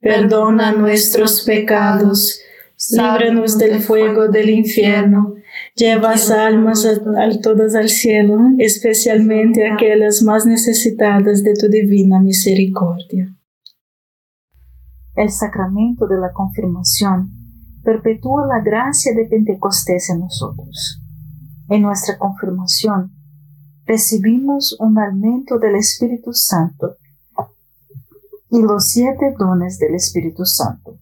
perdona nuestros pecados, líbranos del fuego del infierno, lleva almas a, todas al cielo, especialmente aquellas más necesitadas de tu divina misericordia. El sacramento de la confirmación perpetúa la gracia de Pentecostés en nosotros. En nuestra confirmación recibimos un aumento del Espíritu Santo y los siete dones del Espíritu Santo.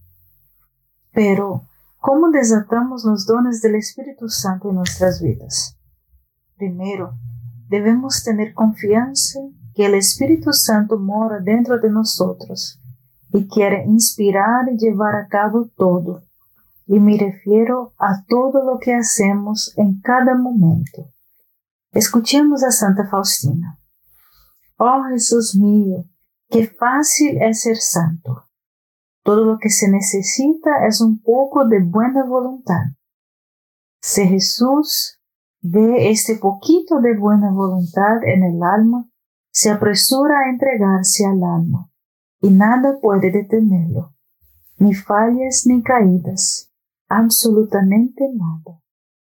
Pero, ¿cómo desatamos los dones del Espíritu Santo en nuestras vidas? Primero, debemos tener confianza que el Espíritu Santo mora dentro de nosotros y quiere inspirar y llevar a cabo todo. Y me refiero a todo lo que hacemos en cada momento. Escuchemos a Santa Faustina. Oh Jesús mío, Qué fácil es ser santo. Todo lo que se necesita es un poco de buena voluntad. Si Jesús ve este poquito de buena voluntad en el alma, se apresura a entregarse al alma y nada puede detenerlo, ni fallas ni caídas, absolutamente nada.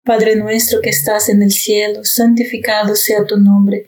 Padre nuestro que estás en el cielo, santificado sea tu nombre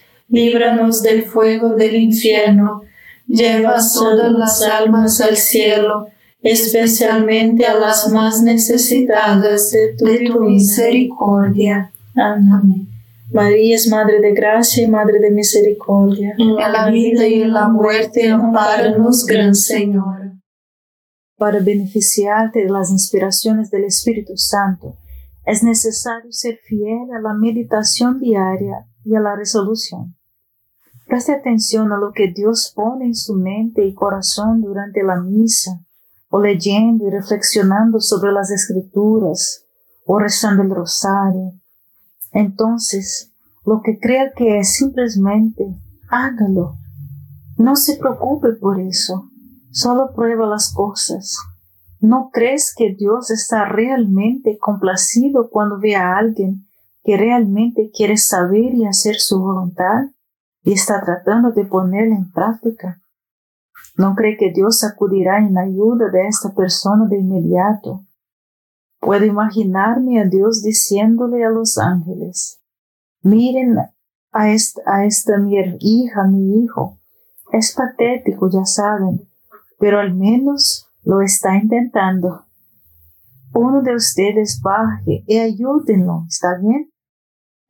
líbranos del fuego del infierno, lleva todas las almas al cielo, especialmente a las más necesitadas de tu, misericordia. Amén. María es Madre de Gracia y Madre de Misericordia. En la vida y en la muerte, amparanos, Gran Señor. Para beneficiarte de las inspiraciones del Espíritu Santo, es necesario ser fiel a la meditación diaria y a la resolución. Preste atención a lo que Dios pone en su mente y corazón durante la misa, o leyendo y reflexionando sobre las escrituras, o rezando el rosario entonces, lo que crea que es simplemente hágalo. No se preocupe por eso. Solo prueba las cosas. ¿No crees que Dios está realmente complacido cuando ve a alguien que realmente quiere saber y hacer su voluntad y está tratando de ponerla en práctica? ¿No cree que Dios acudirá en ayuda de esta persona de inmediato? Puedo imaginarme a Dios diciéndole a los ángeles, miren a esta, a esta mi hija, mi hijo. Es patético, ya saben, pero al menos lo está intentando. Uno de ustedes baje y ayúdenlo, ¿está bien?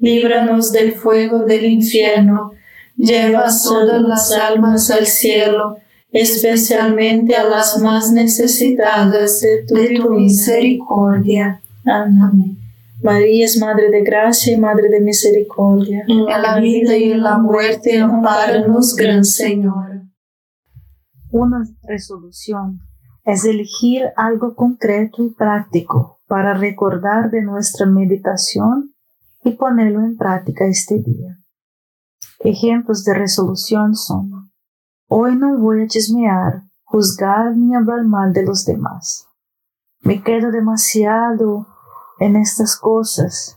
líbranos del fuego del infierno, lleva todas las almas al cielo, especialmente a las más necesitadas de tu, misericordia. Amén. María es Madre de Gracia y Madre de Misericordia. En la vida y en la muerte, amparanos, Gran Señor. Una resolución es elegir algo concreto y práctico para recordar de nuestra meditación y ponerlo en práctica este día. Ejemplos de resolución son Hoy no voy a chismear, juzgar ni hablar mal de los demás. Me quedo demasiado en estas cosas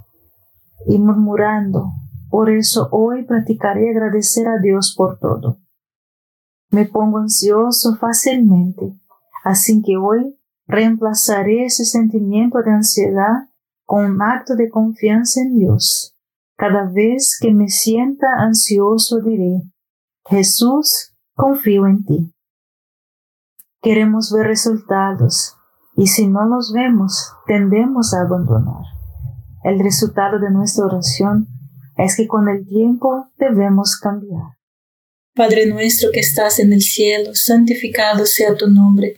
y murmurando. Por eso hoy practicaré agradecer a Dios por todo. Me pongo ansioso fácilmente, así que hoy reemplazaré ese sentimiento de ansiedad con un acto de confianza en Dios. Cada vez que me sienta ansioso diré, Jesús, confío en ti. Queremos ver resultados y si no los vemos, tendemos a abandonar. El resultado de nuestra oración es que con el tiempo debemos cambiar. Padre nuestro que estás en el cielo, santificado sea tu nombre.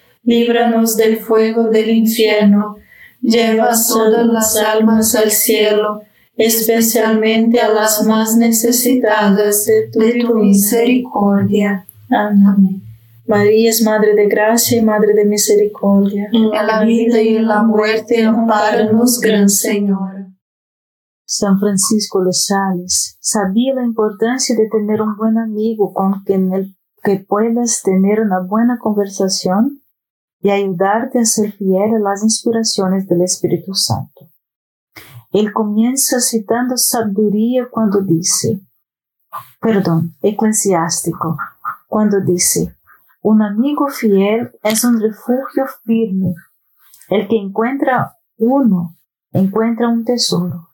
líbranos del fuego del infierno, lleva todas las almas al cielo, especialmente a las más necesitadas de tu, misericordia. Amén. María es Madre de Gracia y Madre de Misericordia. En la vida y en la muerte, amparanos, Gran Señor. San Francisco de Sales sabía la importancia de tener un buen amigo con quien el, que puedas tener una buena conversación y ayudarte a ser fiel a las inspiraciones del Espíritu Santo. Él comienza citando sabiduría cuando dice, perdón, eclesiástico, cuando dice, un amigo fiel es un refugio firme. El que encuentra uno, encuentra un tesoro.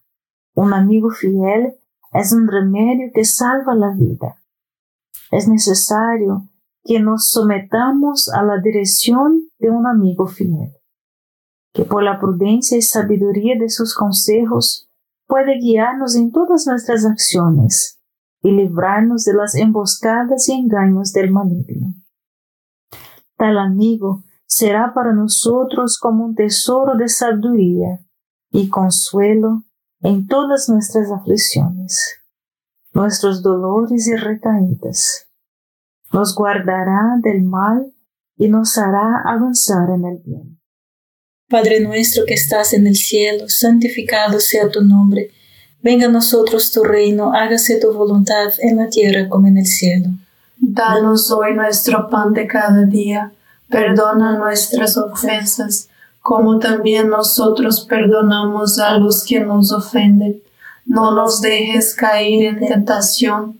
Un amigo fiel es un remedio que salva la vida. Es necesario que nos sometamos a la dirección de un amigo fiel, que por la prudencia y sabiduría de sus consejos puede guiarnos en todas nuestras acciones y librarnos de las emboscadas y engaños del maligno. Tal amigo será para nosotros como un tesoro de sabiduría y consuelo en todas nuestras aflicciones, nuestros dolores y recaídas. Nos guardará del mal y nos hará avanzar en el bien. Padre nuestro que estás en el cielo, santificado sea tu nombre. Venga a nosotros tu reino, hágase tu voluntad en la tierra como en el cielo. Danos hoy nuestro pan de cada día, perdona nuestras ofensas, como también nosotros perdonamos a los que nos ofenden. No nos dejes caer en tentación,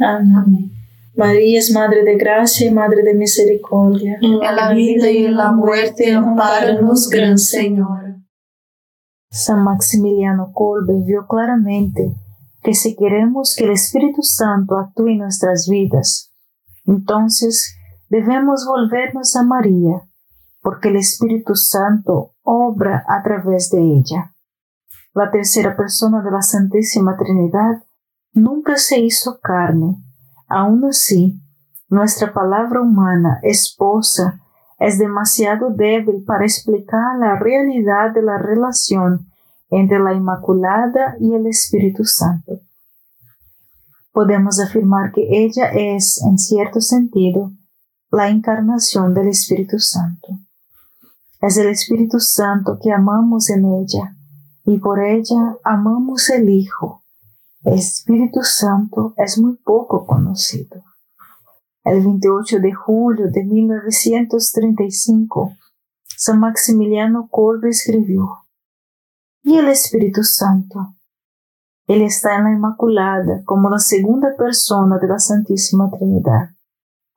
Amén. María es Madre de Gracia y Madre de Misericordia. En la vida y en la muerte, amparanos, Gran Señor. San Maximiliano Kolbe vio claramente que si queremos que el Espíritu Santo actúe en nuestras vidas, entonces debemos volvernos a María, porque el Espíritu Santo obra a través de ella. La tercera persona de la Santísima Trinidad nunca se hizo carne. Aún así, nuestra palabra humana, esposa, es demasiado débil para explicar la realidad de la relación entre la Inmaculada y el Espíritu Santo. Podemos afirmar que ella es, en cierto sentido, la encarnación del Espíritu Santo. Es el Espíritu Santo que amamos en ella y por ella amamos el Hijo. Espíritu Santo es muy poco conocido. El 28 de julio de 1935, San Maximiliano Kolbe escribió, ¿Y el Espíritu Santo? Él está en la Inmaculada como la segunda persona de la Santísima Trinidad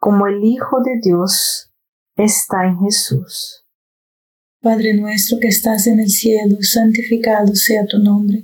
como el Hijo de Dios está en Jesús. Padre nuestro que estás en el cielo, santificado sea tu nombre.